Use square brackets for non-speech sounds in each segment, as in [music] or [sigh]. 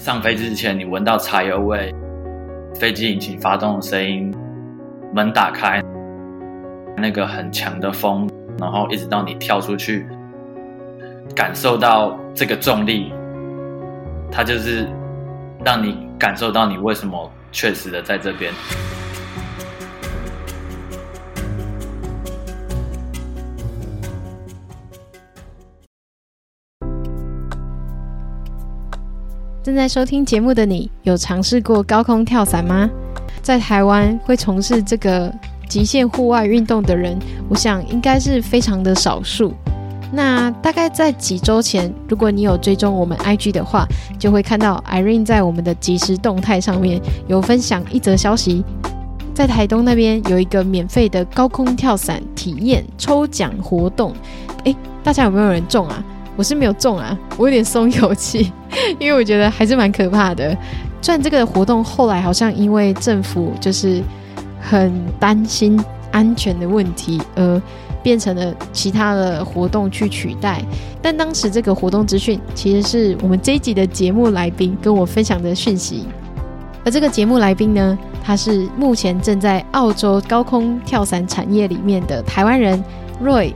上飞机之前，你闻到柴油味，飞机引擎发动的声音，门打开，那个很强的风，然后一直到你跳出去，感受到这个重力，它就是让你感受到你为什么确实的在这边。正在收听节目的你，有尝试过高空跳伞吗？在台湾会从事这个极限户外运动的人，我想应该是非常的少数。那大概在几周前，如果你有追踪我们 IG 的话，就会看到 Irene 在我们的即时动态上面有分享一则消息，在台东那边有一个免费的高空跳伞体验抽奖活动。诶，大家有没有人中啊？我是没有中啊，我有点松一口气，[laughs] 因为我觉得还是蛮可怕的。虽然这个活动后来好像因为政府就是很担心安全的问题，而变成了其他的活动去取代，但当时这个活动资讯其实是我们这一集的节目来宾跟我分享的讯息。而这个节目来宾呢，他是目前正在澳洲高空跳伞产业里面的台湾人 Roy。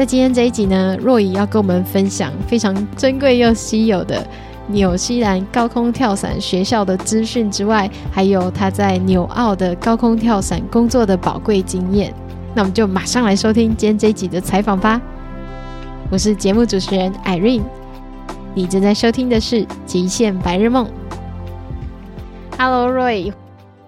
在今天这一集呢，Roy 要跟我们分享非常珍贵又稀有的纽西兰高空跳伞学校的资讯之外，还有他在纽澳的高空跳伞工作的宝贵经验。那我们就马上来收听今天这一集的采访吧。我是节目主持人 Irene，你正在收听的是《极限白日梦》。Hello Roy。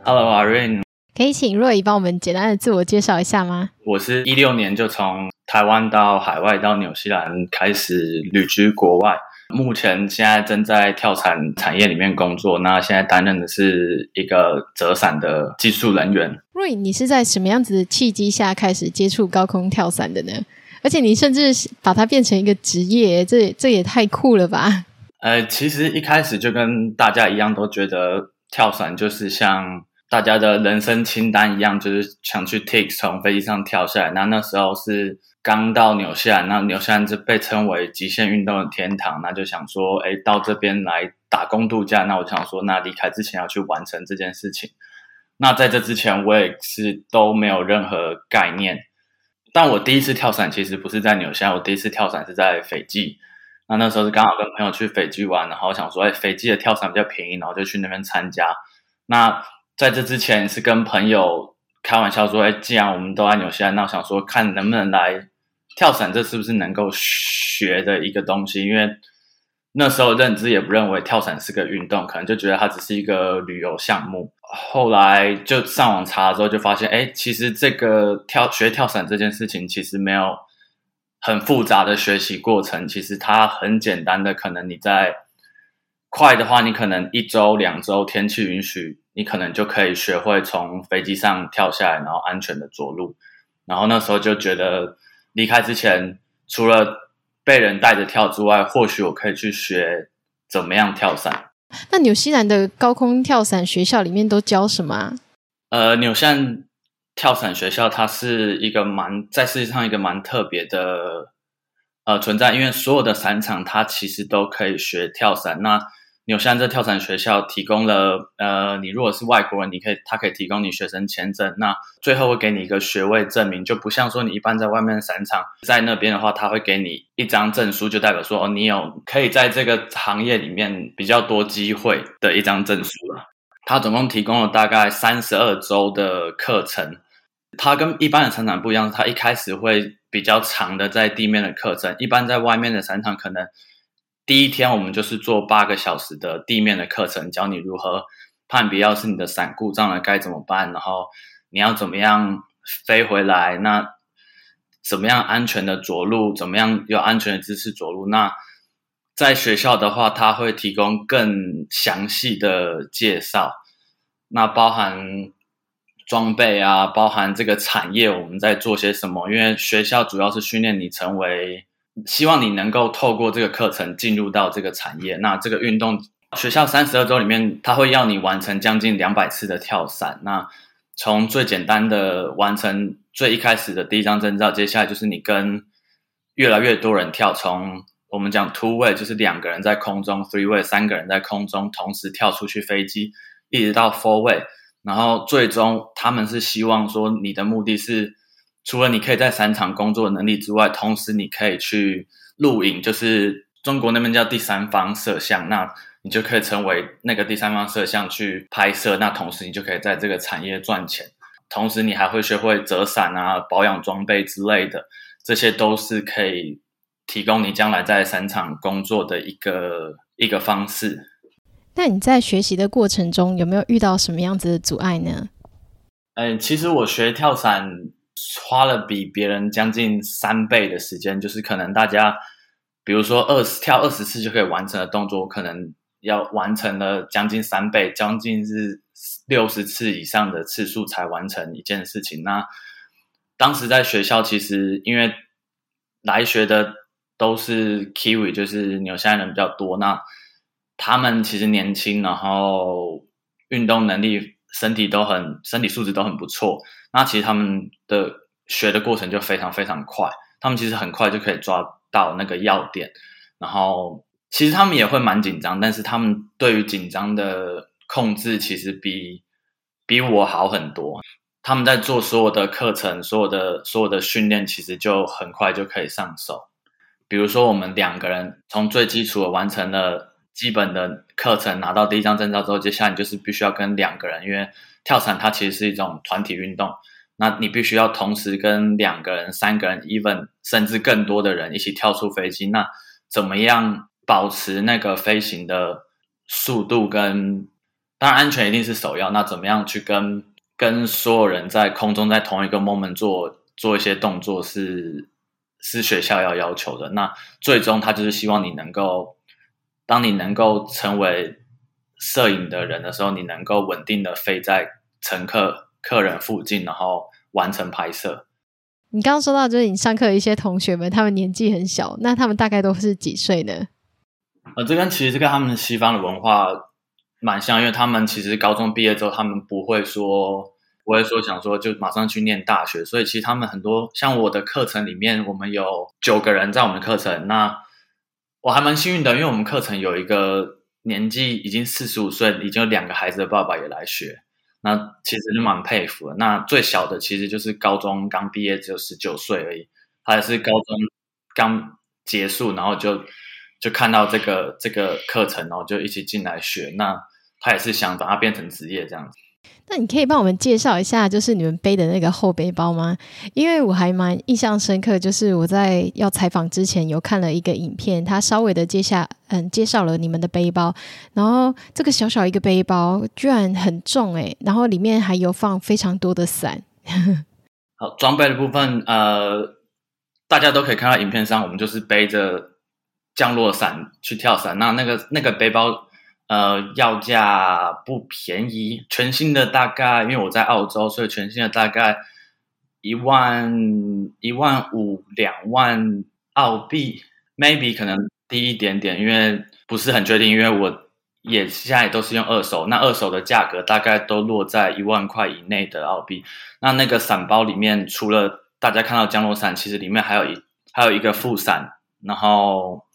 Hello Irene。可以请 Roy 帮我们简单的自我介绍一下吗？我是一六年就从台湾到海外到纽西兰开始旅居国外，目前现在正在跳伞产业里面工作。那现在担任的是一个折伞的技术人员。Roy，你是在什么样子的契机下开始接触高空跳伞的呢？而且你甚至把它变成一个职业，这这也太酷了吧？呃，其实一开始就跟大家一样，都觉得跳伞就是像大家的人生清单一样，就是想去 take 从飞机上跳下来。那那时候是。刚到纽西兰，那纽西兰就被称为极限运动的天堂，那就想说，哎，到这边来打工度假。那我想说，那离开之前要去完成这件事情。那在这之前，我也是都没有任何概念。但我第一次跳伞其实不是在纽西兰，我第一次跳伞是在斐济。那那时候是刚好跟朋友去斐济玩，然后想说，哎，斐济的跳伞比较便宜，然后就去那边参加。那在这之前是跟朋友开玩笑说，哎，既然我们都在纽西兰，那我想说看能不能来。[laughs] 跳伞这是不是能够学的一个东西？因为那时候认知也不认为跳伞是个运动，可能就觉得它只是一个旅游项目。后来就上网查了之后，就发现，哎，其实这个跳学跳伞这件事情其实没有很复杂的学习过程，其实它很简单的。可能你在快的话，你可能一周两周，天气允许，你可能就可以学会从飞机上跳下来，然后安全的着陆。然后那时候就觉得。离开之前，除了被人带着跳之外，或许我可以去学怎么样跳伞。那纽西兰的高空跳伞学校里面都教什么啊？呃，纽西兰跳伞学校它是一个蛮在世界上一个蛮特别的呃存在，因为所有的伞场它其实都可以学跳伞。那纽西兰这跳伞学校提供了，呃，你如果是外国人，你可以，他可以提供你学生签证，那最后会给你一个学位证明，就不像说你一般在外面的伞场，在那边的话，他会给你一张证书，就代表说哦，你有可以在这个行业里面比较多机会的一张证书了。他总共提供了大概三十二周的课程，他跟一般的伞场不一样，他一开始会比较长的在地面的课程，一般在外面的散场可能。第一天我们就是做八个小时的地面的课程，教你如何判别，要是你的伞故障了该怎么办，然后你要怎么样飞回来，那怎么样安全的着陆，怎么样有安全的姿势着陆。那在学校的话，他会提供更详细的介绍，那包含装备啊，包含这个产业我们在做些什么，因为学校主要是训练你成为。希望你能够透过这个课程进入到这个产业。那这个运动学校三十二周里面，他会要你完成将近两百次的跳伞。那从最简单的完成最一开始的第一张证照，接下来就是你跟越来越多人跳，从我们讲 two way 就是两个人在空中，three way 三个人在空中同时跳出去飞机，一直到 four way，然后最终他们是希望说你的目的是，除了你可以在伞场工作的能力之外，同时你可以去录影，就是中国那边叫第三方摄像，那你就可以成为那个第三方摄像去拍摄，那同时你就可以在这个产业赚钱，同时你还会学会折伞啊、保养装备之类的，这些都是可以。提供你将来在伞场工作的一个一个方式。那你在学习的过程中有没有遇到什么样子的阻碍呢？嗯，其实我学跳伞花了比别人将近三倍的时间，就是可能大家比如说二十跳二十次就可以完成的动作，可能要完成了将近三倍，将近是六十次以上的次数才完成一件事情。那当时在学校，其实因为来学的。都是 Kiwi，就是纽西兰人比较多。那他们其实年轻，然后运动能力、身体都很、身体素质都很不错。那其实他们的学的过程就非常非常快，他们其实很快就可以抓到那个要点。然后其实他们也会蛮紧张，但是他们对于紧张的控制其实比比我好很多。他们在做所有的课程、所有的所有的训练，其实就很快就可以上手。比如说，我们两个人从最基础的完成了基本的课程，拿到第一张证照之后，接下来你就是必须要跟两个人，因为跳伞它其实是一种团体运动，那你必须要同时跟两个人、三个人，even 甚至更多的人一起跳出飞机。那怎么样保持那个飞行的速度跟，当然安全一定是首要。那怎么样去跟跟所有人在空中在同一个 moment 做做一些动作是？是学校要要求的。那最终他就是希望你能够，当你能够成为摄影的人的时候，你能够稳定的飞在乘客、客人附近，然后完成拍摄。你刚刚说到，就是你上课的一些同学们，他们年纪很小，那他们大概都是几岁呢？呃，这跟其实这跟他们西方的文化蛮像，因为他们其实高中毕业之后，他们不会说。不会说想说就马上去念大学，所以其实他们很多像我的课程里面，我们有九个人在我们的课程。那我还蛮幸运的，因为我们课程有一个年纪已经四十五岁，已经有两个孩子的爸爸也来学。那其实就蛮佩服的。那最小的其实就是高中刚毕业，只有十九岁而已，他也是高中刚结束，然后就就看到这个这个课程，然后就一起进来学。那他也是想把它变成职业这样子。那你可以帮我们介绍一下，就是你们背的那个后背包吗？因为我还蛮印象深刻，就是我在要采访之前有看了一个影片，它稍微的介绍，嗯，介绍了你们的背包。然后这个小小一个背包居然很重诶，然后里面还有放非常多的伞。[laughs] 好，装备的部分，呃，大家都可以看到影片上，我们就是背着降落伞去跳伞。那那个那个背包。呃，要价不便宜，全新的大概，因为我在澳洲，所以全新的大概一万一万五两万澳币，maybe 可能低一点点，因为不是很确定，因为我也现在都是用二手，那二手的价格大概都落在一万块以内的澳币。那那个伞包里面，除了大家看到降落伞，其实里面还有一还有一个副伞，然后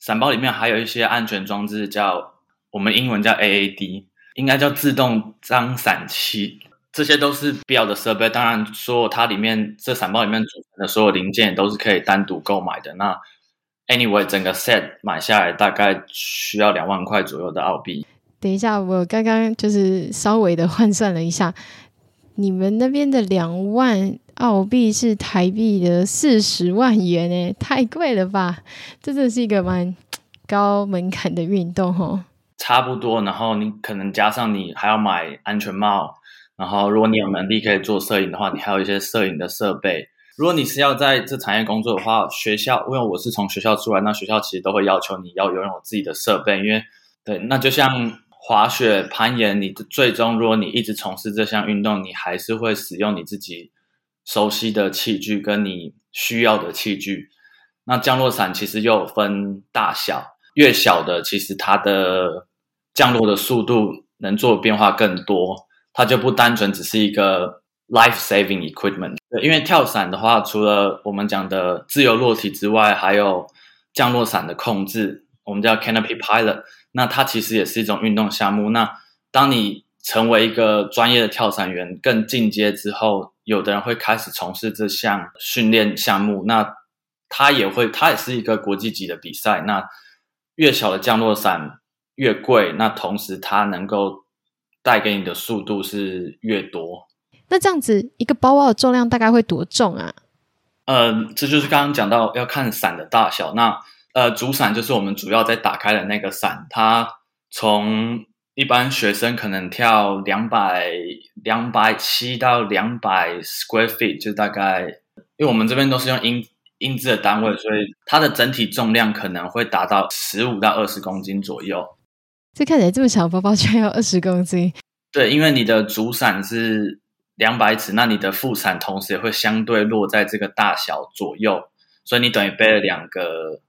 伞包里面还有一些安全装置，叫。我们英文叫 AAD，应该叫自动张伞器，这些都是必要的设备。当然，说它里面这伞包里面组成的所有零件都是可以单独购买的。那 anyway，整个 set 买下来大概需要两万块左右的澳币。等一下，我刚刚就是稍微的换算了一下，你们那边的两万澳币是台币的四十万元诶，太贵了吧？这真的是一个蛮高门槛的运动哦。差不多，然后你可能加上你还要买安全帽，然后如果你有能力可以做摄影的话，你还有一些摄影的设备。如果你是要在这产业工作的话，学校因为我是从学校出来，那学校其实都会要求你要拥有自己的设备，因为对，那就像滑雪、攀岩，你的最终如果你一直从事这项运动，你还是会使用你自己熟悉的器具跟你需要的器具。那降落伞其实又分大小，越小的其实它的降落的速度能做的变化更多，它就不单纯只是一个 life saving equipment。因为跳伞的话，除了我们讲的自由落体之外，还有降落伞的控制，我们叫 Canopy Pilot。那它其实也是一种运动项目。那当你成为一个专业的跳伞员，更进阶之后，有的人会开始从事这项训练项目。那它也会，它也是一个国际级的比赛。那越小的降落伞越贵，那同时它能够带给你的速度是越多。那这样子，一个包包的重量大概会多重啊？呃，这就是刚刚讲到要看伞的大小。那呃，主伞就是我们主要在打开的那个伞，它从一般学生可能跳两百两百七到两百 square feet，就大概，因为我们这边都是用英英制的单位，所以它的整体重量可能会达到十五到二十公斤左右。这看起来这么小的包包，居然要二十公斤？[laughs] 对，因为你的主伞是两百尺，那你的副伞同时也会相对落在这个大小左右，所以你等于背了两个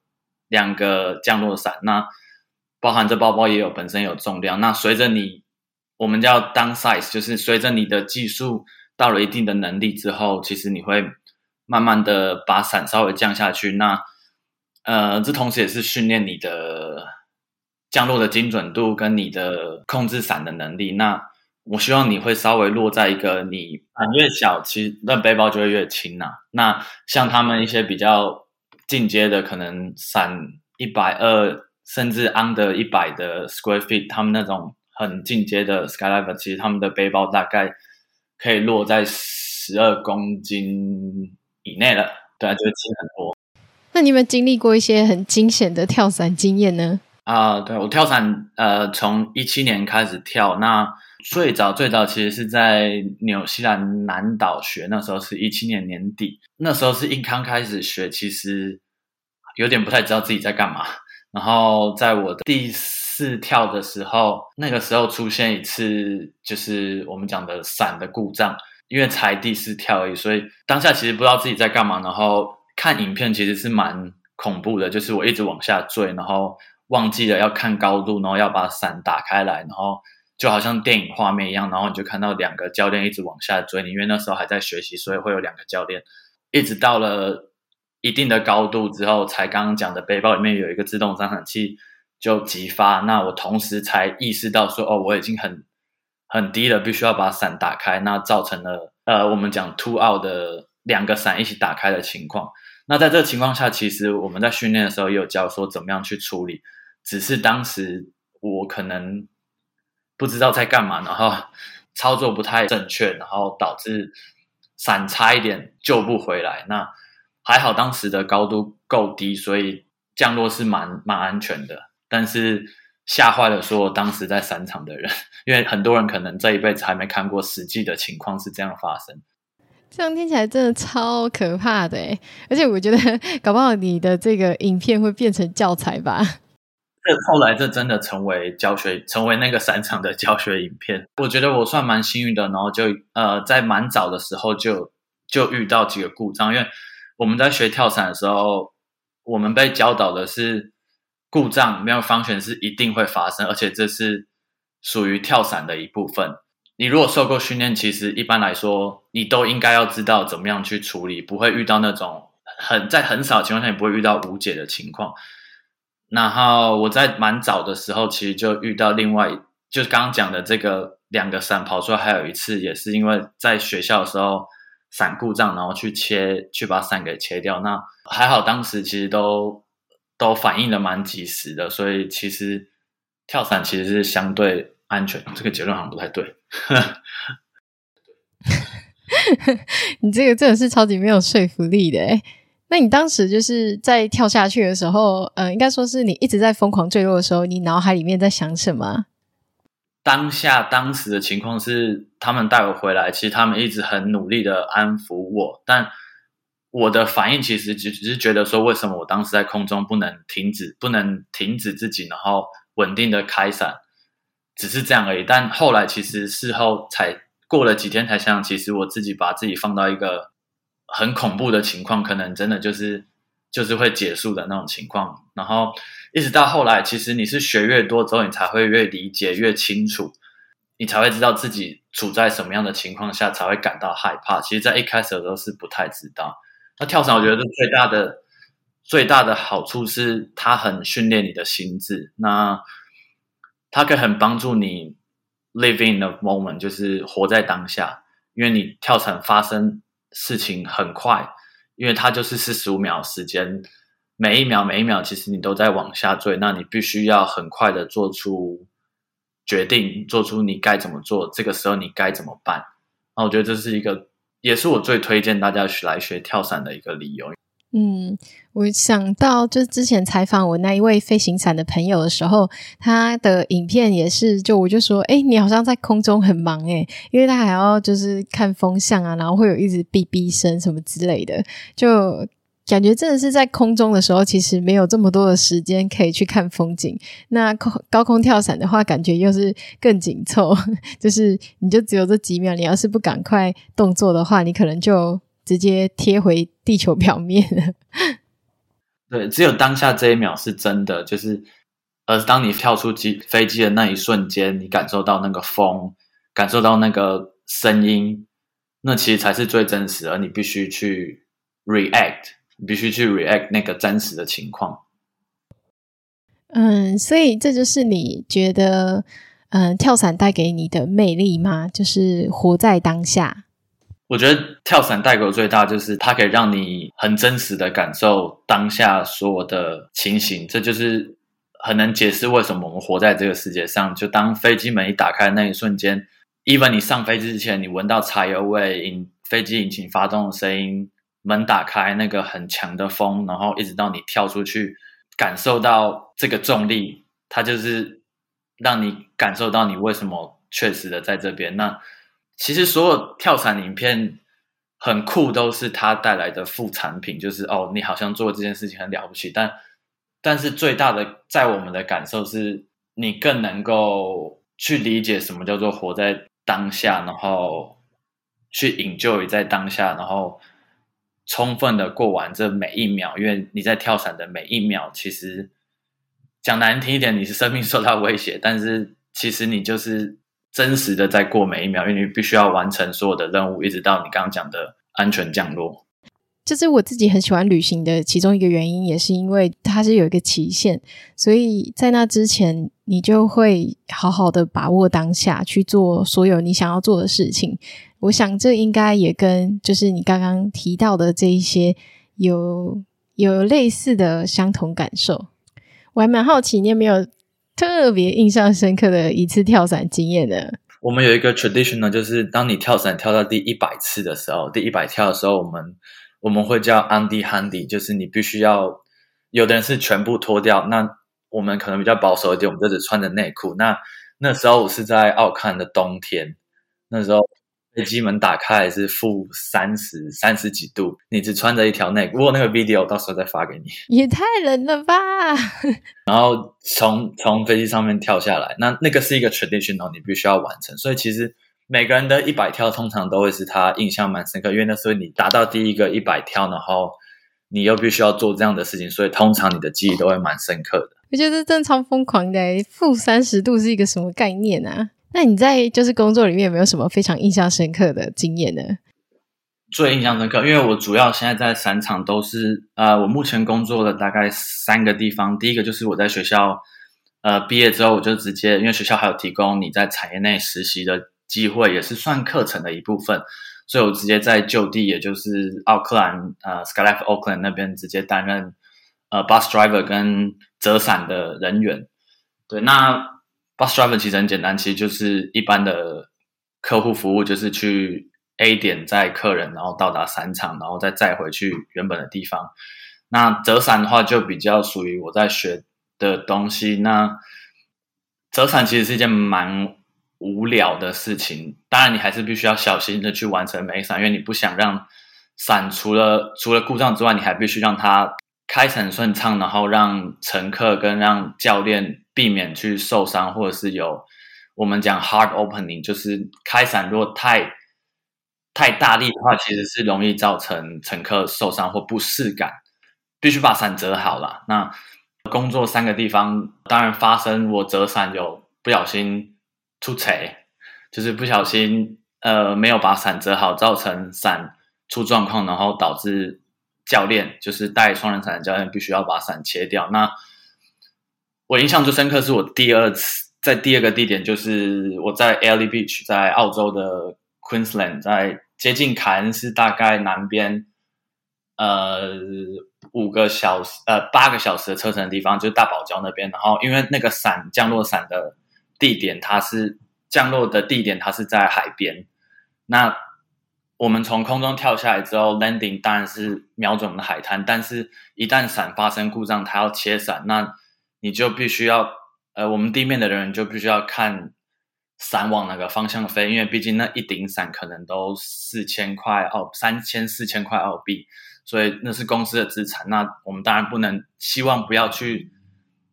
两个降落伞。那包含这包包也有本身有重量。那随着你，我们叫 downsize，就是随着你的技术到了一定的能力之后，其实你会慢慢的把伞稍微降下去。那呃，这同时也是训练你的降落的精准度跟你的控制伞的能力。那我希望你会稍微落在一个你伞越小，其实那背包就会越轻呐、那像他们一些比较进阶的，可能伞一百二甚至 under 一百的 square feet，他们那种很进阶的 skydiver，其实他们的背包大概可以落在十二公斤以内了。对啊，就会轻很多。那你有没有经历过一些很惊险的跳伞经验呢？啊、呃，对，我跳伞，呃，从一七年开始跳，那。最早最早其实是在纽西兰南岛学，那时候是一七年年底，那时候是一刚开始学，其实有点不太知道自己在干嘛。然后在我第四跳的时候，那个时候出现一次就是我们讲的伞的故障，因为才第四跳而已，所以当下其实不知道自己在干嘛。然后看影片其实是蛮恐怖的，就是我一直往下坠，然后忘记了要看高度，然后要把伞打开来，然后。就好像电影画面一样，然后你就看到两个教练一直往下追你，因为那时候还在学习，所以会有两个教练。一直到了一定的高度之后，才刚刚讲的背包里面有一个自动降伞器就急发，那我同时才意识到说，哦，我已经很很低了，必须要把伞打开，那造成了呃，我们讲 two out 的两个伞一起打开的情况。那在这个情况下，其实我们在训练的时候也有教说怎么样去处理，只是当时我可能。不知道在干嘛，然后 [laughs] 操作不太正确，然后导致伞差一点救不回来。那还好当时的高度够低，所以降落是蛮蛮安全的。但是吓坏了所有当时在伞场的人，因为很多人可能这一辈子还没看过实际的情况是这样发生。这样听起来真的超可怕的，而且我觉得搞不好你的这个影片会变成教材吧。这后来这真的成为教学，成为那个伞场的教学影片。我觉得我算蛮幸运的，然后就呃在蛮早的时候就就遇到几个故障，因为我们在学跳伞的时候，我们被教导的是故障没有方旋是一定会发生，而且这是属于跳伞的一部分。你如果受过训练，其实一般来说你都应该要知道怎么样去处理，不会遇到那种很在很少情况下你不会遇到无解的情况。然后我在蛮早的时候，其实就遇到另外，就是刚刚讲的这个两个伞跑出来，还有一次也是因为在学校的时候伞故障，然后去切，去把伞给切掉。那还好，当时其实都都反应的蛮及时的，所以其实跳伞其实是相对安全。这个结论好像不太对。[laughs] 你这个真的是超级没有说服力的诶那你当时就是在跳下去的时候，呃，应该说是你一直在疯狂坠落的时候，你脑海里面在想什么？当下当时的情况是，他们带我回来，其实他们一直很努力的安抚我，但我的反应其实只只是觉得说，为什么我当时在空中不能停止，不能停止自己，然后稳定的开伞，只是这样而已。但后来其实事后才过了几天才想，其实我自己把自己放到一个。很恐怖的情况，可能真的就是就是会结束的那种情况。然后一直到后来，其实你是学越多之后，你才会越理解越清楚，你才会知道自己处在什么样的情况下才会感到害怕。其实，在一开始的时候是不太知道。那跳伞，我觉得最大的最大的好处是它很训练你的心智，那它可以很帮助你 live in the moment，就是活在当下，因为你跳伞发生事情很快，因为它就是四十五秒时间。每一秒，每一秒，其实你都在往下坠，那你必须要很快的做出决定，做出你该怎么做。这个时候你该怎么办？那我觉得这是一个，也是我最推荐大家来学跳伞的一个理由。嗯，我想到就是之前采访我那一位飞行伞的朋友的时候，他的影片也是，就我就说，哎，你好像在空中很忙诶，因为他还要就是看风向啊，然后会有一直哔哔声什么之类的，就。感觉真的是在空中的时候，其实没有这么多的时间可以去看风景。那空高空跳伞的话，感觉又是更紧凑，[laughs] 就是你就只有这几秒，你要是不赶快动作的话，你可能就直接贴回地球表面了。[laughs] 对，只有当下这一秒是真的，就是，而当你跳出机飞机的那一瞬间，你感受到那个风，感受到那个声音，那其实才是最真实的，而你必须去 react 你。必须去 react 那个真实的情况。嗯，所以这就是你觉得，嗯，跳伞带给你的魅力吗？就是活在当下。我觉得跳伞带给我最大就是它可以让你很真实的感受当下所有的情形，这就是很能解释为什么我们活在这个世界上。就当飞机门一打开的那一瞬间，even 你上飞机之前，你闻到柴油味，引飞机引擎发动的声音。门打开，那个很强的风，然后一直到你跳出去，感受到这个重力，它就是让你感受到你为什么确实的在这边。那其实所有跳伞影片很酷，都是它带来的副产品，就是哦，你好像做这件事情很了不起，但但是最大的在我们的感受是，你更能够去理解什么叫做活在当下，然后去 enjoy 在当下，然后。充分的过完这每一秒，因为你在跳伞的每一秒，其实讲难听一点，你是生命受到威胁，但是其实你就是真实的在过每一秒，因为你必须要完成所有的任务，一直到你刚刚讲的安全降落。这是我自己很喜欢旅行的其中一个原因，也是因为它是有一个期限，所以在那之前，你就会好好的把握当下，去做所有你想要做的事情。我想这应该也跟就是你刚刚提到的这一些有有类似的相同感受。我还蛮好奇，你有没有特别印象深刻的一次跳伞经验呢？我们有一个 tradition 呢，就是当你跳伞跳到第一百次的时候，第一百跳的时候，我们我们会叫 Andy Handy，就是你必须要有的人是全部脱掉，那我们可能比较保守一点，我们就只穿着内裤。那那时候我是在奥克兰的冬天，那时候。飞机门打开还是负三十三十几度，你只穿着一条内裤。如果那个 video 到时候再发给你，也太冷了吧！[laughs] 然后从从飞机上面跳下来，那那个是一个 traditional，你必须要完成。所以其实每个人的一百跳通常都会是他印象蛮深刻，因为那时候你达到第一个一百跳，然后你又必须要做这样的事情，所以通常你的记忆都会蛮深刻的。我觉得正常疯狂的，负三十度是一个什么概念啊？那你在就是工作里面有没有什么非常印象深刻的经验呢？最印象深刻，因为我主要现在在伞厂都是呃，我目前工作的大概三个地方。第一个就是我在学校呃毕业之后，我就直接因为学校还有提供你在产业内实习的机会，也是算课程的一部分，所以我直接在就地，也就是奥克兰呃 Skylife Oakland 那边直接担任呃 bus driver 跟折伞的人员。对，那。Bus driver 其实很简单，其实就是一般的客户服务，就是去 A 点载客人，然后到达伞场，然后再载回去原本的地方。那折伞的话，就比较属于我在学的东西。那折伞其实是一件蛮无聊的事情，当然你还是必须要小心的去完成每一伞，因为你不想让伞除了除了故障之外，你还必须让它开伞顺畅，然后让乘客跟让教练。避免去受伤，或者是有我们讲 hard opening，就是开伞如果太太大力的话，其实是容易造成乘客受伤或不适感。必须把伞折好了。那工作三个地方，当然发生我折伞有不小心出错，就是不小心呃没有把伞折好，造成伞出状况，然后导致教练，就是带双人伞的教练，必须要把伞切掉。那我印象最深刻是我第二次在第二个地点，就是我在 Airlie Beach，在澳洲的 Queensland，在接近凯恩斯大概南边，呃，五个小时呃八个小时的车程的地方，就是大堡礁那边。然后因为那个伞降落伞的地点，它是降落的地点，它是在海边。那我们从空中跳下来之后，landing 当然是瞄准我们的海滩，但是一旦伞发生故障，它要切伞，那你就必须要，呃，我们地面的人就必须要看伞往哪个方向飞，因为毕竟那一顶伞可能都四千块澳，三千四千块澳币，所以那是公司的资产。那我们当然不能希望不要去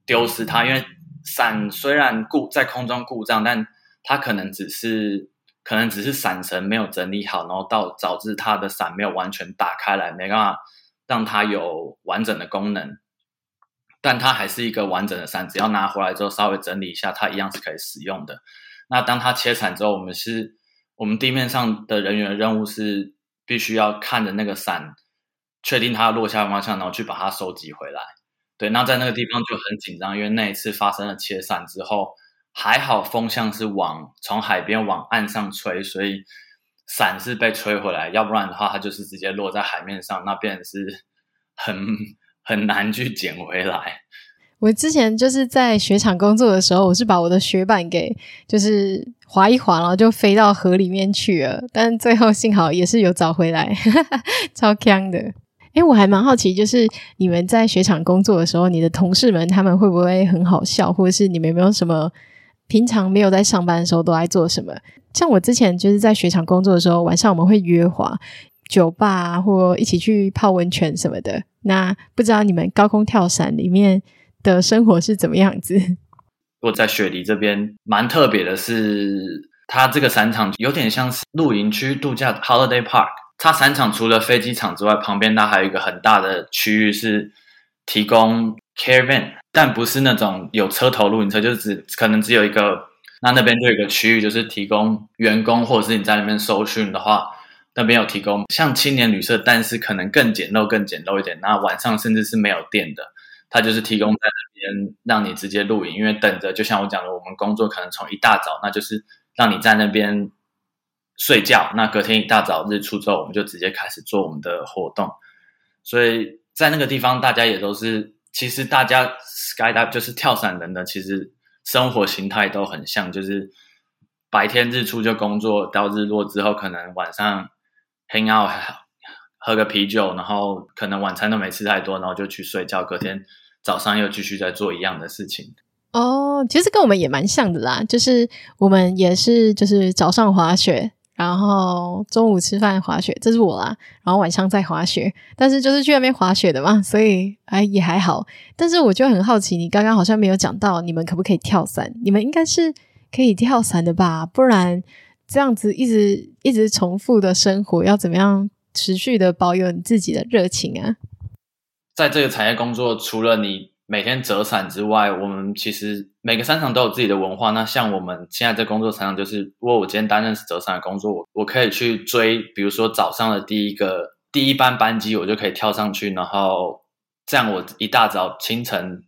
丢失它，因为伞虽然故在空中故障，但它可能只是。可能只是伞绳没有整理好，然后到导致它的伞没有完全打开来，没办法让它有完整的功能。但它还是一个完整的伞，只要拿回来之后稍微整理一下，它一样是可以使用的。那当它切伞之后，我们是我们地面上的人员任务是必须要看着那个伞，确定它落下的方向，然后去把它收集回来。对，那在那个地方就很紧张，因为那一次发生了切伞之后。还好风向是往从海边往岸上吹，所以伞是被吹回来。要不然的话，它就是直接落在海面上，那边是很很难去捡回来。[laughs] 我之前就是在雪场工作的时候，我是把我的雪板给就是滑一滑，然后就飞到河里面去了。但最后幸好也是有找回来，[laughs] 超强的。诶，我还蛮好奇，就是你们在雪场工作的时候，你的同事们他们会不会很好笑，或者是你们有没有什么？平常没有在上班的时候都爱做什么？像我之前就是在雪场工作的时候，晚上我们会约滑酒吧啊，或一起去泡温泉什么的。那不知道你们高空跳伞里面的生活是怎么样子？[laughs] 我在雪梨这边蛮特别的是，它这个伞场有点像是露营区度假 holiday park。它伞场除了飞机场之外，旁边它还有一个很大的区域是提供 caravan。但不是那种有车头露营车，就是只可能只有一个，那那边就有一个区域，就是提供员工或者是你在那边搜寻的话，那边有提供像青年旅社，但是可能更简陋、更简陋一点。那晚上甚至是没有电的，它就是提供在那边让你直接露营，因为等着，就像我讲的，我们工作可能从一大早，那就是让你在那边睡觉，那隔天一大早日出之后，我们就直接开始做我们的活动。所以在那个地方，大家也都是。其实大家 skydive 就是跳伞人的，其实生活形态都很像，就是白天日出就工作，到日落之后可能晚上 hang out 喝个啤酒，然后可能晚餐都没吃太多，然后就去睡觉，隔天早上又继续在做一样的事情。哦，其实跟我们也蛮像的啦，就是我们也是就是早上滑雪。然后中午吃饭滑雪，这是我啦。然后晚上再滑雪，但是就是去那边滑雪的嘛，所以哎也还好。但是我就很好奇，你刚刚好像没有讲到你们可不可以跳伞？你们应该是可以跳伞的吧？不然这样子一直一直重复的生活，要怎么样持续的保有你自己的热情啊？在这个产业工作，除了你。每天折伞之外，我们其实每个商场都有自己的文化。那像我们现在在工作场上，就是如果我今天担任是折伞的工作，我我可以去追，比如说早上的第一个第一班班机，我就可以跳上去，然后这样我一大早清晨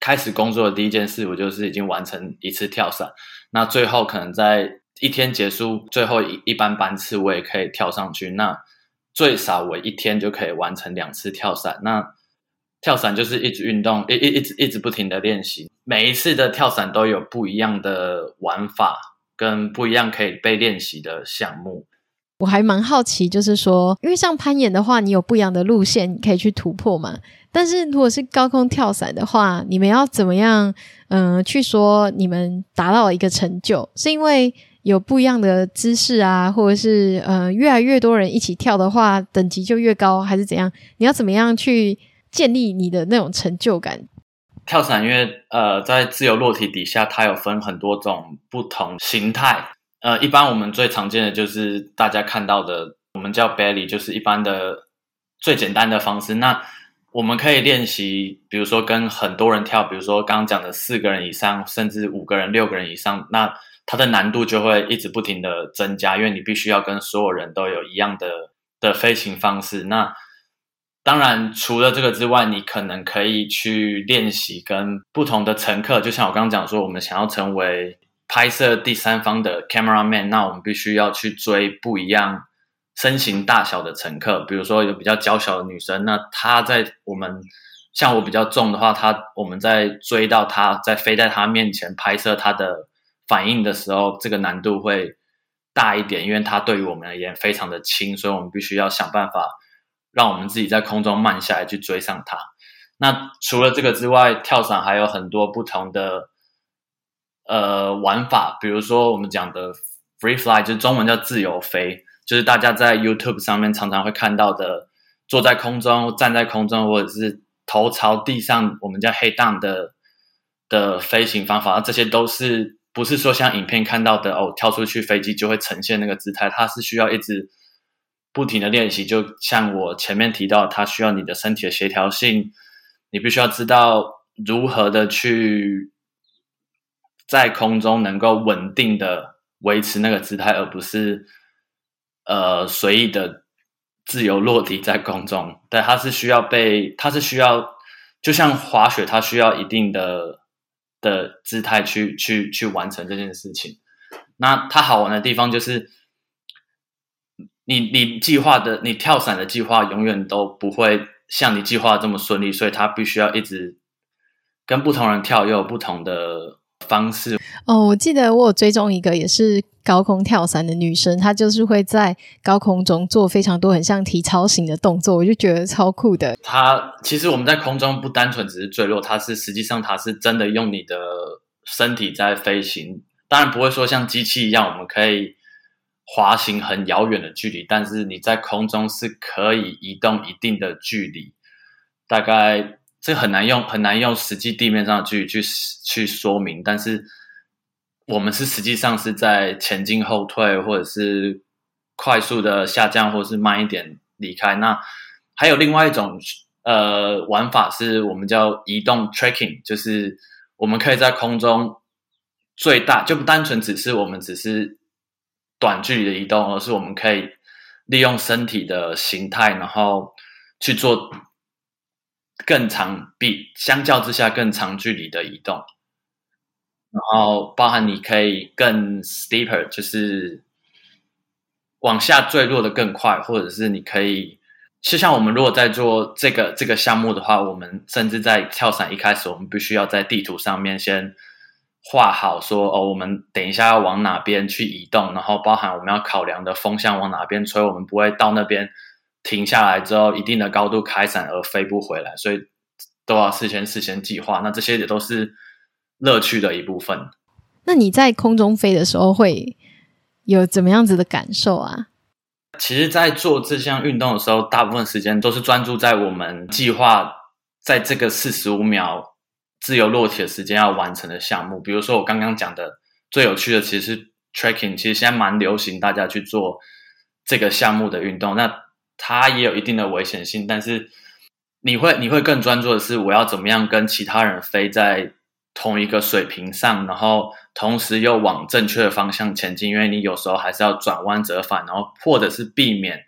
开始工作的第一件事，我就是已经完成一次跳伞。那最后可能在一天结束最后一一班班次，我也可以跳上去。那最少我一天就可以完成两次跳伞。那跳伞就是一直运动，一一一直一直不停的练习。每一次的跳伞都有不一样的玩法，跟不一样可以被练习的项目。我还蛮好奇，就是说，因为像攀岩的话，你有不一样的路线可以去突破嘛？但是如果是高空跳伞的话，你们要怎么样？嗯、去说你们达到了一个成就，是因为有不一样的姿势啊，或者是呃，越来越多人一起跳的话，等级就越高，还是怎样？你要怎么样去？建立你的那种成就感。跳伞，因为呃，在自由落体底下，它有分很多种不同形态。呃，一般我们最常见的就是大家看到的，我们叫 belly，就是一般的最简单的方式。那我们可以练习，比如说跟很多人跳，比如说刚刚讲的四个人以上，甚至五个人、六个人以上，那它的难度就会一直不停的增加，因为你必须要跟所有人都有一样的的飞行方式。那当然，除了这个之外，你可能可以去练习跟不同的乘客，就像我刚刚讲说，我们想要成为拍摄第三方的 cameraman，那我们必须要去追不一样身形大小的乘客。比如说有比较娇小的女生，那她在我们像我比较重的话，她我们在追到她，在飞在她面前拍摄她的反应的时候，这个难度会大一点，因为它对于我们而言非常的轻，所以我们必须要想办法。让我们自己在空中慢下来去追上它。那除了这个之外，跳伞还有很多不同的呃玩法，比如说我们讲的 free fly，就中文叫自由飞，就是大家在 YouTube 上面常常会看到的，坐在空中、站在空中，或者是头朝地上，我们叫 head down 的的飞行方法。这些都是不是说像影片看到的哦，跳出去飞机就会呈现那个姿态，它是需要一直。不停的练习，就像我前面提到，它需要你的身体的协调性，你必须要知道如何的去在空中能够稳定的维持那个姿态，而不是呃随意的自由落体在空中。对，它是需要被，它是需要，就像滑雪，它需要一定的的姿态去去去完成这件事情。那它好玩的地方就是。你你计划的你跳伞的计划永远都不会像你计划这么顺利，所以它必须要一直跟不同人跳，又有不同的方式。哦，我记得我有追踪一个也是高空跳伞的女生，她就是会在高空中做非常多很像体操型的动作，我就觉得超酷的。她其实我们在空中不单纯只是坠落，她是实际上她是真的用你的身体在飞行，当然不会说像机器一样，我们可以。滑行很遥远的距离，但是你在空中是可以移动一定的距离，大概这很难用很难用实际地面上的距离去去说明。但是我们是实际上是在前进后退，或者是快速的下降，或者是慢一点离开。那还有另外一种呃玩法，是我们叫移动 tracking，就是我们可以在空中最大就不单纯只是我们只是。短距离的移动，而是我们可以利用身体的形态，然后去做更长，比相较之下更长距离的移动。然后包含你可以更 steeper，就是往下坠落的更快，或者是你可以，就像我们如果在做这个这个项目的话，我们甚至在跳伞一开始，我们必须要在地图上面先。画好说哦，我们等一下要往哪边去移动，然后包含我们要考量的风向往哪边吹，我们不会到那边停下来之后一定的高度开伞而飞不回来，所以都要事先事先计划。那这些也都是乐趣的一部分。那你在空中飞的时候会有怎么样子的感受啊？其实，在做这项运动的时候，大部分时间都是专注在我们计划在这个四十五秒。自由落体的时间要完成的项目，比如说我刚刚讲的最有趣的，其实是 tracking 其实现在蛮流行大家去做这个项目的运动。那它也有一定的危险性，但是你会你会更专注的是，我要怎么样跟其他人飞在同一个水平上，然后同时又往正确的方向前进。因为你有时候还是要转弯折返，然后或者是避免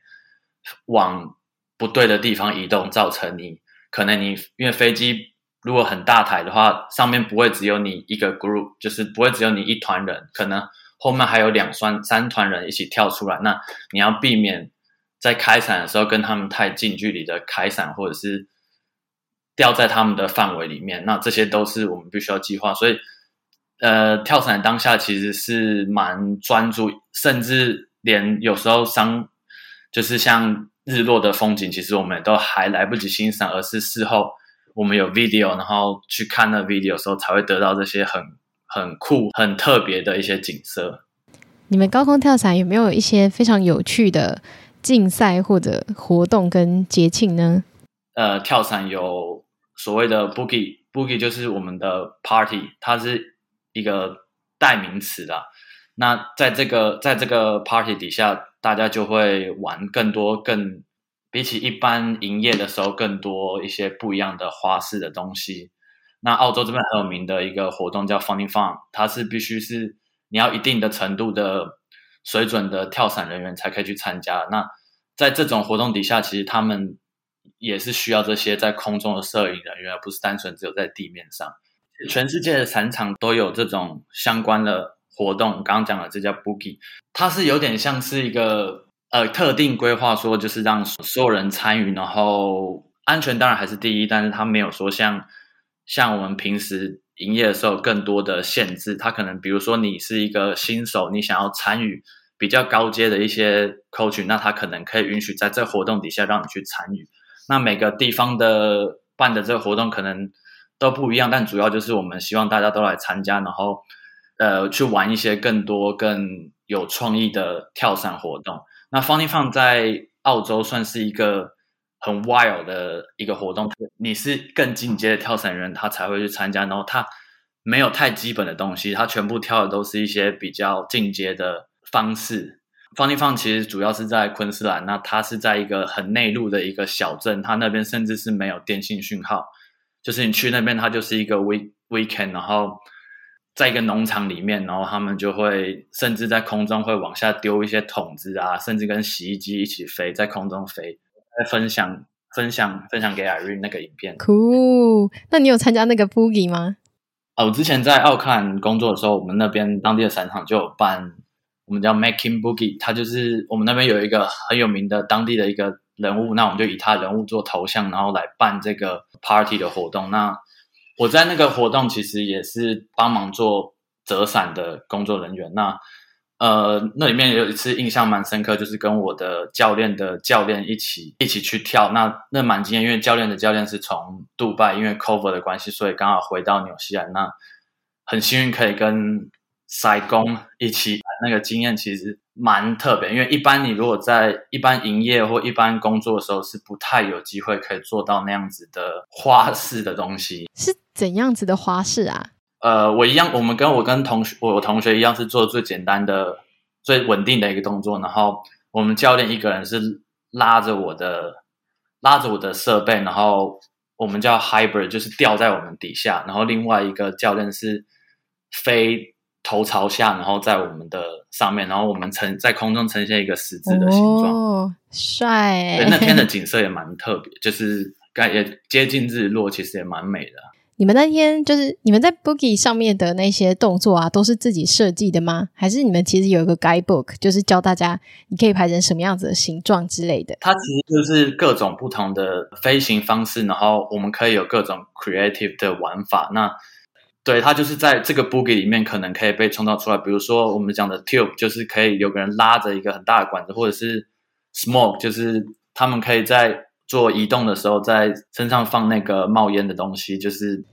往不对的地方移动，造成你可能你因为飞机。如果很大台的话，上面不会只有你一个 group，就是不会只有你一团人，可能后面还有两双、三团人一起跳出来。那你要避免在开伞的时候跟他们太近距离的开伞，或者是掉在他们的范围里面。那这些都是我们必须要计划。所以，呃，跳伞当下其实是蛮专注，甚至连有时候伤就是像日落的风景，其实我们都还来不及欣赏，而是事后。我们有 video，然后去看那 video 的时候，才会得到这些很很酷、很特别的一些景色。你们高空跳伞有没有一些非常有趣的竞赛或者活动跟节庆呢？呃，跳伞有所谓的 boogie，boogie 就是我们的 party，它是一个代名词的。那在这个在这个 party 底下，大家就会玩更多更。比起一般营业的时候，更多一些不一样的花式的东西。那澳洲这边很有名的一个活动叫 Funny Fun，它是必须是你要一定的程度的水准的跳伞人员才可以去参加。那在这种活动底下，其实他们也是需要这些在空中的摄影人员，而不是单纯只有在地面上。全世界的伞场都有这种相关的活动。刚刚讲的这叫 Boogie，它是有点像是一个呃特定规划，说就是让所有人参与，然后安全当然还是第一，但是它没有说像像我们平时营业的时候更多的限制。他可能比如说你是一个新手，你想要参与比较高阶的一些 coach，那他可能可以允许在这活动底下让你去参与。那每个地方的办的这个活动可能都不一样，但主要就是我们希望大家都来参加，然后呃去玩一些更多更有创意的跳伞活动。那 Funny Fun 在澳洲算是一个很 wild 的一个活动，你是更进阶的跳伞人，他才会去参加，然后他没有太基本的东西，他全部跳的都是一些比较进阶的方式。Funny Fun 其实主要是在昆士兰，那它是在一个很内陆的一个小镇，它那边甚至是没有电信讯号，就是你去那边，它就是一个 week weekend，然后在一个农场里面，然后他们就会甚至在空中会往下丢一些桶子啊，甚至跟洗衣机一起飞，在空中飞，来分享分享分享给 Irene 那个影片。Cool，那你有参加那个 Boogie 吗？啊，我之前在奥克兰工作的时候，我们那边当地的散场就有办。我们叫 Making Boogie，它就是我们那边有一个很有名的当地的一个人物，那我们就以他人物做头像，然后来办这个 party 的活动。那我在那个活动其实也是帮忙做折伞的工作人员。那呃，那里面有一次印象蛮深刻，就是跟我的教练的教练一起一起去跳。那那蛮惊艳，因为教练的教练是从杜拜，因为 cover 的关系，所以刚好回到纽西兰。那很幸运可以跟。塞工一起那个经验其实蛮特别，因为一般你如果在一般营业或一般工作的时候是不太有机会可以做到那样子的花式的东西。是怎样子的花式啊？呃，我一样，我们跟我跟同学，我同学一样是做最简单的、最稳定的一个动作。然后我们教练一个人是拉着我的拉着我的设备，然后我们叫 hybrid，就是吊在我们底下。然后另外一个教练是飞。头朝下，然后在我们的上面，然后我们呈在空中呈现一个十字的形状，哦，帅！对，那天的景色也蛮特别，就是感也接近日落，其实也蛮美的。你们那天就是你们在 Boogie 上面的那些动作啊，都是自己设计的吗？还是你们其实有一个 Guidebook，就是教大家你可以排成什么样子的形状之类的？它其实就是各种不同的飞行方式，然后我们可以有各种 creative 的玩法。那对，它就是在这个 boogie 里面可能可以被创造出来，比如说我们讲的 tube，就是可以有个人拉着一个很大的管子，或者是 smoke，就是他们可以在做移动的时候在身上放那个冒烟的东西，就是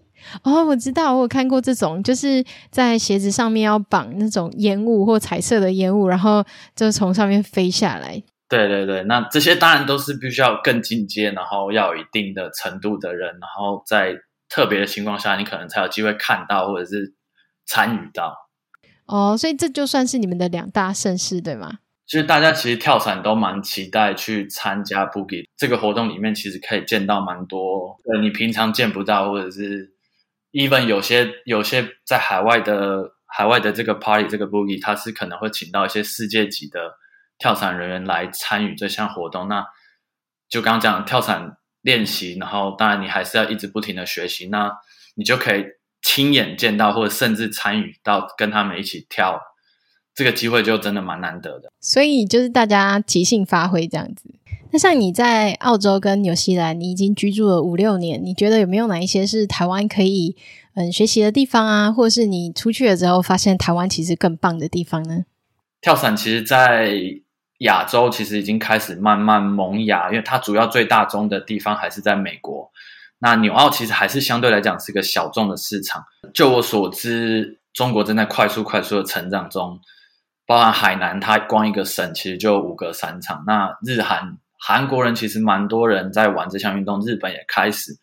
哦，我知道，我有看过这种，就是在鞋子上面要绑那种烟雾或彩色的烟雾，然后就从上面飞下来。对对对，那这些当然都是必须要更进阶，然后要有一定的程度的人，然后在。特别的情况下，你可能才有机会看到或者是参与到。哦，所以这就算是你们的两大盛事，对吗？就是大家其实跳伞都蛮期待去参加 Boogie 这个活动里面，其实可以见到蛮多呃你平常见不到，或者是 even 有些有些在海外的海外的这个 party 这个 Boogie，它是可能会请到一些世界级的跳伞人员来参与这项活动。那就刚刚讲跳伞。练习，然后当然你还是要一直不停的学习，那你就可以亲眼见到，或者甚至参与到跟他们一起跳，这个机会就真的蛮难得的。所以就是大家即兴发挥这样子。那像你在澳洲跟纽西兰，你已经居住了五六年，你觉得有没有哪一些是台湾可以嗯学习的地方啊？或是你出去了之后发现台湾其实更棒的地方呢？跳伞其实，在亚洲其实已经开始慢慢萌芽，因为它主要最大宗的地方还是在美国。那纽澳其实还是相对来讲是一个小众的市场。就我所知，中国正在快速快速的成长中，包含海南，它光一个省其实就有五个伞场。那日韩韩国人其实蛮多人在玩这项运动，日本也开始。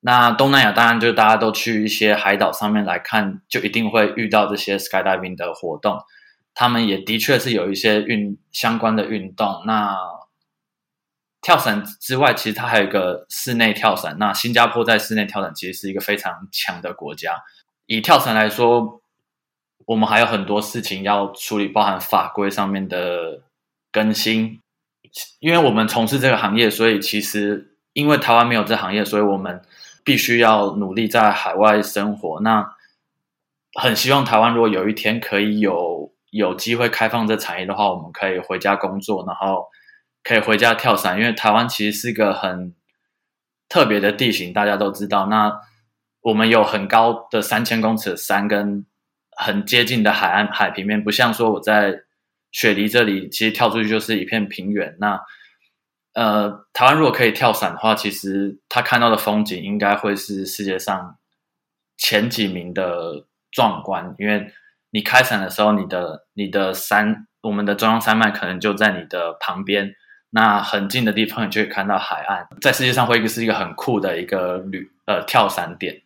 那东南亚当然就大家都去一些海岛上面来看，就一定会遇到这些 skydiving 的活动。他们也的确是有一些运相关的运动。那跳伞之外，其实它还有一个室内跳伞。那新加坡在室内跳伞其实是一个非常强的国家。以跳伞来说，我们还有很多事情要处理，包含法规上面的更新，因为我们从事这个行业，所以其实因为台湾没有这行业，所以我们必须要努力在海外生活。那很希望台湾如果有一天可以有有机会开放这产业的话，我们可以回家工作，然后可以回家跳伞。因为台湾其实是一个很特别的地形，大家都知道。那我们有很高的三千公尺的山，跟很接近的海岸海平面，不像说我在。雪梨这里其实跳出去就是一片平原。那呃，台湾如果可以跳伞的话，其实他看到的风景应该会是世界上前几名的壮观。因为你开伞的时候，你的你的山，我们的中央山脉可能就在你的旁边，那很近的地方你就可以看到海岸，在世界上会是一个很酷的一个旅呃跳伞点。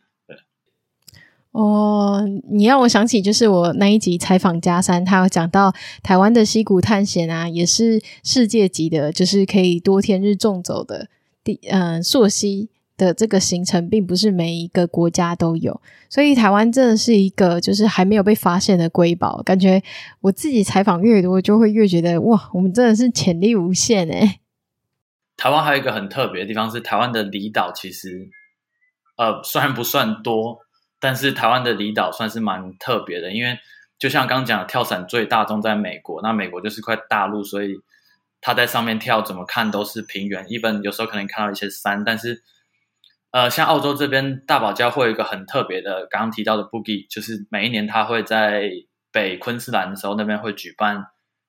哦，你让我想起就是我那一集采访佳珊，他有讲到台湾的溪谷探险啊，也是世界级的，就是可以多天日纵走的地，嗯，溯溪的这个行程，并不是每一个国家都有，所以台湾真的是一个就是还没有被发现的瑰宝。感觉我自己采访越多，就会越觉得哇，我们真的是潜力无限诶。台湾还有一个很特别的地方是，台湾的离岛其实，呃，虽然不算多。但是台湾的离岛算是蛮特别的，因为就像刚刚讲，跳伞最大宗在美国，那美国就是块大陆，所以他在上面跳，怎么看都是平原。一般有时候可能看到一些山，但是呃，像澳洲这边大堡礁会有一个很特别的，刚刚提到的 Boogie，就是每一年他会在北昆士兰的时候那边会举办，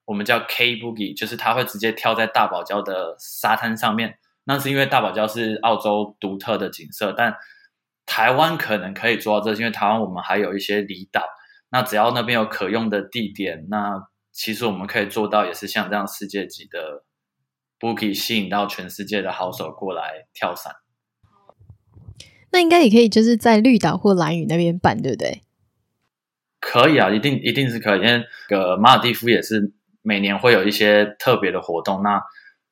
我们叫 K Boogie，就是他会直接跳在大堡礁的沙滩上面。那是因为大堡礁是澳洲独特的景色，但台湾可能可以做到这，因为台湾我们还有一些离岛，那只要那边有可用的地点，那其实我们可以做到，也是像这样世界级的 bookie 吸引到全世界的好手过来跳伞。那应该也可以，就是在绿岛或兰屿那边办，对不对？可以啊，一定一定是可以，因为个马尔地夫也是每年会有一些特别的活动。那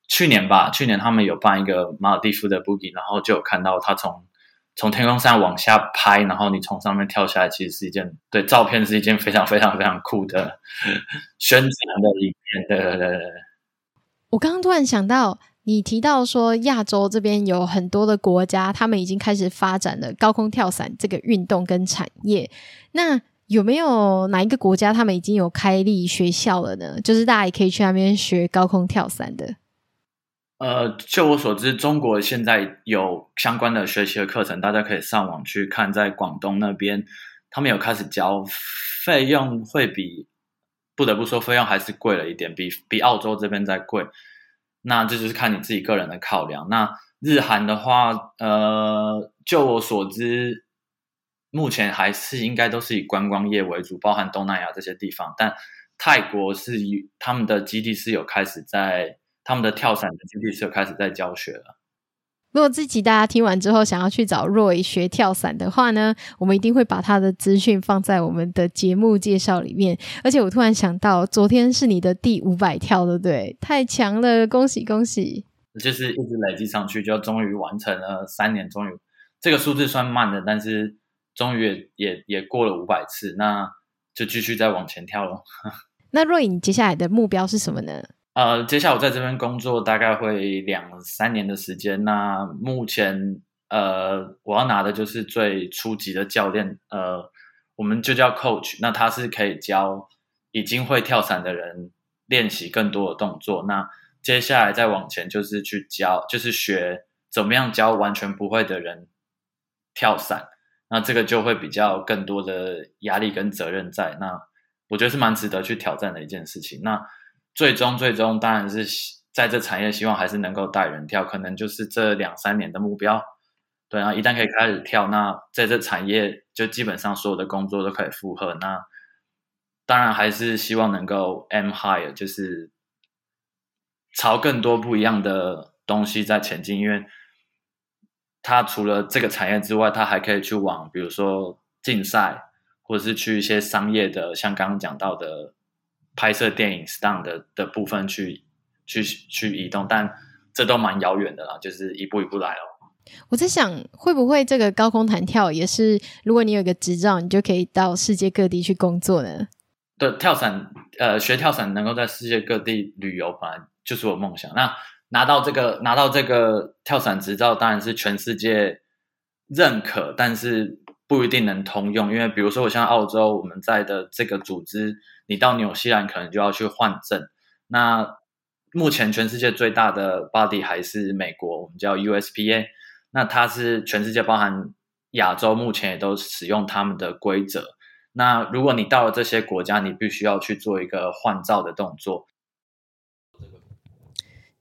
去年吧，去年他们有办一个马尔地夫的 bookie，然后就有看到他从。从天空上往下拍，然后你从上面跳下来，其实是一件对照片是一件非常非常非常酷的宣传的影片。对对对对。我刚刚突然想到，你提到说亚洲这边有很多的国家，他们已经开始发展了高空跳伞这个运动跟产业。那有没有哪一个国家他们已经有开立学校了呢？就是大家也可以去那边学高空跳伞的。呃，就我所知，中国现在有相关的学习的课程，大家可以上网去看。在广东那边，他们有开始教，费用会比，不得不说，费用还是贵了一点，比比澳洲这边再贵。那这就是看你自己个人的考量。那日韩的话，呃，就我所知，目前还是应该都是以观光业为主，包含东南亚这些地方。但泰国是以他们的基地是有开始在。他们的跳伞的基地是有开始在教学了。如果自己大家听完之后想要去找 Roy 学跳伞的话呢，我们一定会把他的资讯放在我们的节目介绍里面。而且我突然想到，昨天是你的第五百跳，对不对？太强了，恭喜恭喜！就是一直累积上去，就终于完成了三年，终于这个数字算慢的，但是终于也也也过了五百次，那就继续再往前跳喽。[laughs] 那 Roy，你接下来的目标是什么呢？呃，接下来我在这边工作大概会两三年的时间。那目前呃，我要拿的就是最初级的教练，呃，我们就叫 coach。那他是可以教已经会跳伞的人练习更多的动作。那接下来再往前就是去教，就是学怎么样教完全不会的人跳伞。那这个就会比较更多的压力跟责任在。那我觉得是蛮值得去挑战的一件事情。那最终，最终当然是在这产业，希望还是能够带人跳，可能就是这两三年的目标。对啊，一旦可以开始跳，那在这产业就基本上所有的工作都可以负荷。那当然还是希望能够 M higher，就是朝更多不一样的东西在前进。因为它除了这个产业之外，它还可以去往比如说竞赛，或者是去一些商业的，像刚刚讲到的。拍摄电影 stunt 的的部分去去去移动，但这都蛮遥远的啦，就是一步一步来哦。我在想，会不会这个高空弹跳也是，如果你有一个执照，你就可以到世界各地去工作呢？对，跳伞，呃，学跳伞能够在世界各地旅游，本来就是我梦想。那拿到这个拿到这个跳伞执照，当然是全世界认可，但是不一定能通用。因为比如说，我像澳洲，我们在的这个组织，你到纽西兰可能就要去换证。那目前全世界最大的 body 还是美国，我们叫 USPA。那它是全世界包含亚洲，目前也都使用他们的规则。那如果你到了这些国家，你必须要去做一个换照的动作。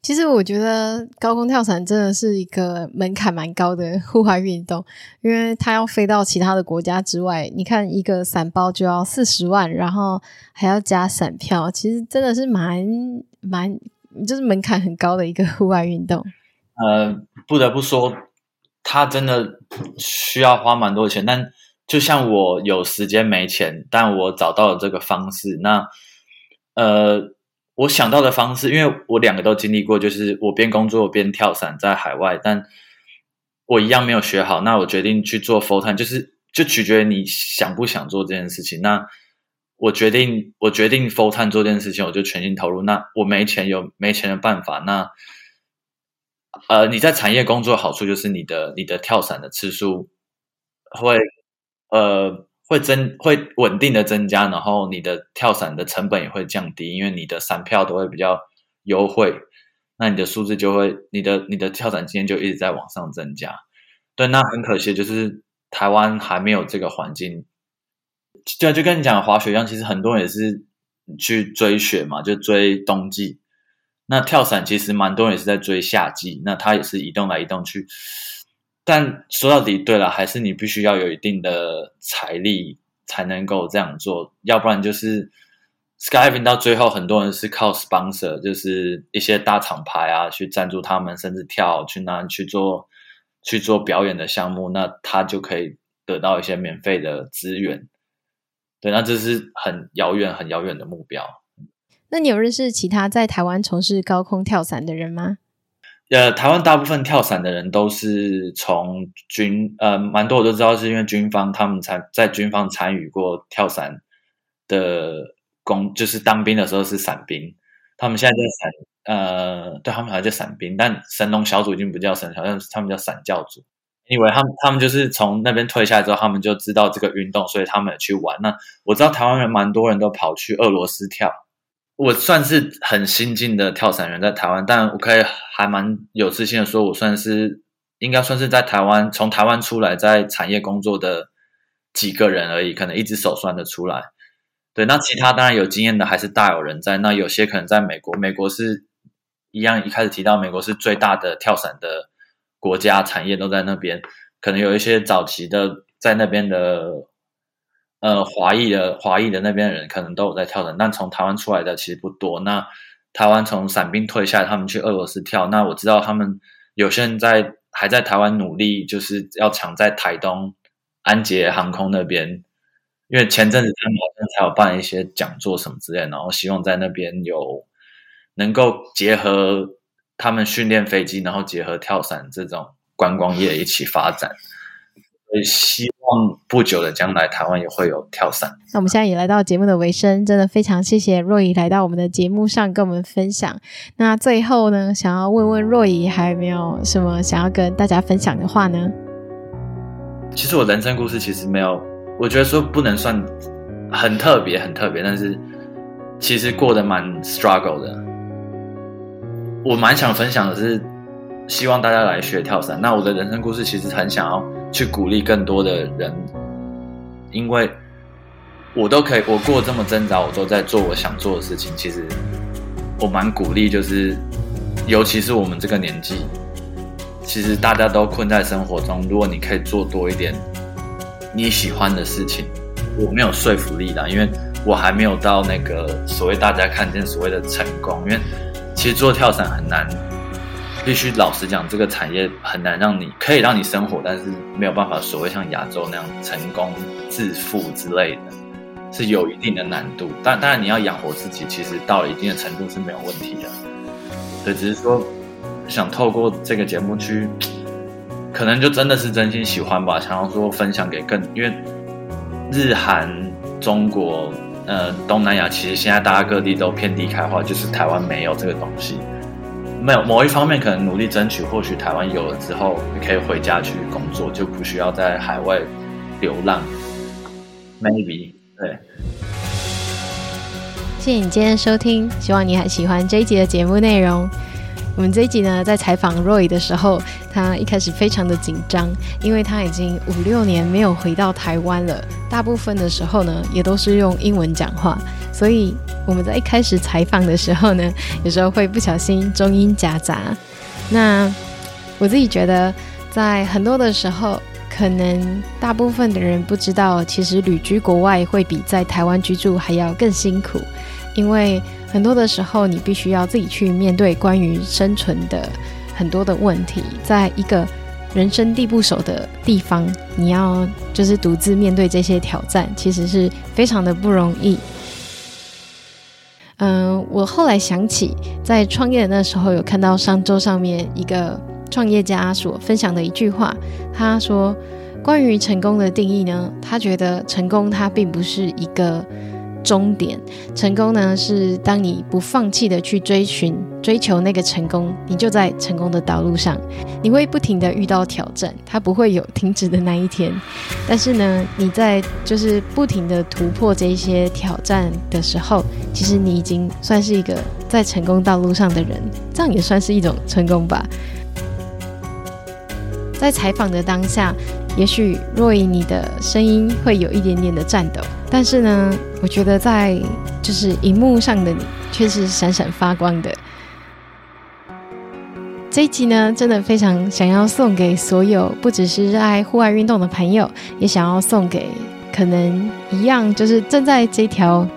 其实我觉得高空跳伞真的是一个门槛蛮高的户外运动，因为它要飞到其他的国家之外。你看一个伞包就要四十万，然后还要加伞票，其实真的是蛮蛮就是门槛很高的一个户外运动。呃，不得不说，它真的需要花蛮多钱。但就像我有时间没钱，但我找到了这个方式。那呃。我想到的方式，因为我两个都经历过，就是我边工作边跳伞在海外，但我一样没有学好。那我决定去做 full time，就是就取决于你想不想做这件事情。那我决定，我决定 full time 做这件事情，我就全心投入。那我没钱有没钱的办法。那呃，你在产业工作好处就是你的你的跳伞的次数会呃。会增会稳定的增加，然后你的跳伞的成本也会降低，因为你的伞票都会比较优惠，那你的数字就会，你的你的跳伞经验就一直在往上增加。对，那很可惜，就是台湾还没有这个环境。就，就跟你讲滑雪一样，其实很多人也是去追雪嘛，就追冬季。那跳伞其实蛮多人也是在追夏季，那它也是移动来移动去。但说到底，对了，还是你必须要有一定的财力才能够这样做，要不然就是 skydiving 到最后，很多人是靠 sponsor，就是一些大厂牌啊去赞助他们，甚至跳去那去做去做表演的项目，那他就可以得到一些免费的资源。对，那这是很遥远、很遥远的目标。那你有认识其他在台湾从事高空跳伞的人吗？呃，台湾大部分跳伞的人都是从军，呃，蛮多我都知道是因为军方他们参在军方参与过跳伞的工，就是当兵的时候是伞兵，他们现在在伞，呃，对他们还在伞兵，但神龙小组已经不叫神，好像他们叫伞教组，因为他们他们就是从那边退下来之后，他们就知道这个运动，所以他们也去玩。那我知道台湾人蛮多人都跑去俄罗斯跳。我算是很新进的跳伞员在台湾，但我可以还蛮有自信的说，我算是应该算是在台湾从台湾出来在产业工作的几个人而已，可能一只手算得出来。对，那其他当然有经验的还是大有人在。那有些可能在美国，美国是一样，一开始提到美国是最大的跳伞的国家，产业都在那边，可能有一些早期的在那边的。呃，华裔的华裔的那边人可能都有在跳伞，但从台湾出来的其实不多。那台湾从伞兵退下，他们去俄罗斯跳。那我知道他们有些人在还在台湾努力，就是要抢在台东安捷航空那边，因为前阵子他们好像才有办一些讲座什么之类，然后希望在那边有能够结合他们训练飞机，然后结合跳伞这种观光业一起发展。所以希望不久的将来，台湾也会有跳伞。那我们现在也来到节目的尾声，真的非常谢谢若仪来到我们的节目上跟我们分享。那最后呢，想要问问若仪，还有没有什么想要跟大家分享的话呢？其实我人生故事其实没有，我觉得说不能算很特别，很特别，但是其实过得蛮 struggle 的。我蛮想分享的是，希望大家来学跳伞。那我的人生故事其实很想要。去鼓励更多的人，因为我都可以，我过这么挣扎，我都在做我想做的事情。其实我蛮鼓励，就是尤其是我们这个年纪，其实大家都困在生活中。如果你可以做多一点你喜欢的事情，我没有说服力的，因为我还没有到那个所谓大家看见所谓的成功。因为其实做跳伞很难。必须老实讲，这个产业很难让你可以让你生活，但是没有办法所谓像亚洲那样成功致富之类的，是有一定的难度。但当然你要养活自己，其实到了一定的程度是没有问题的。对，只是说想透过这个节目去，可能就真的是真心喜欢吧，想要说分享给更，因为日韩、中国、呃东南亚，其实现在大家各地都遍地开花，就是台湾没有这个东西。没有某一方面可能努力争取，或许台湾有了之后，你可以回家去工作，就不需要在海外流浪。Maybe 对。谢谢你今天收听，希望你还喜欢这一集的节目内容。我们这一集呢，在采访 Roy 的时候，他一开始非常的紧张，因为他已经五六年没有回到台湾了，大部分的时候呢，也都是用英文讲话，所以我们在一开始采访的时候呢，有时候会不小心中英夹杂。那我自己觉得，在很多的时候，可能大部分的人不知道，其实旅居国外会比在台湾居住还要更辛苦，因为很多的时候，你必须要自己去面对关于生存的很多的问题，在一个人生地不熟的地方，你要就是独自面对这些挑战，其实是非常的不容易。嗯、我后来想起，在创业的那时候，有看到商周上面一个创业家所分享的一句话，他说：“关于成功的定义呢，他觉得成功它并不是一个。”终点成功呢，是当你不放弃的去追寻、追求那个成功，你就在成功的道路上。你会不停的遇到挑战，它不会有停止的那一天。但是呢，你在就是不停的突破这些挑战的时候，其实你已经算是一个在成功道路上的人，这样也算是一种成功吧。在采访的当下，也许若以你的声音会有一点点的颤抖。但是呢，我觉得在就是荧幕上的你却是闪闪发光的。这一集呢，真的非常想要送给所有不只是热爱户外运动的朋友，也想要送给可能一样就是正在这条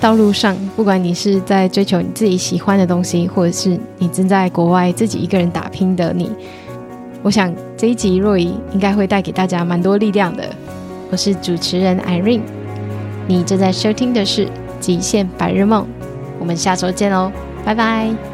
道路上，不管你是在追求你自己喜欢的东西，或者是你正在国外自己一个人打拼的你。我想这一集若仪应该会带给大家蛮多力量的。我是主持人 Irene。你正在收听的是《极限白日梦》，我们下周见喽，拜拜。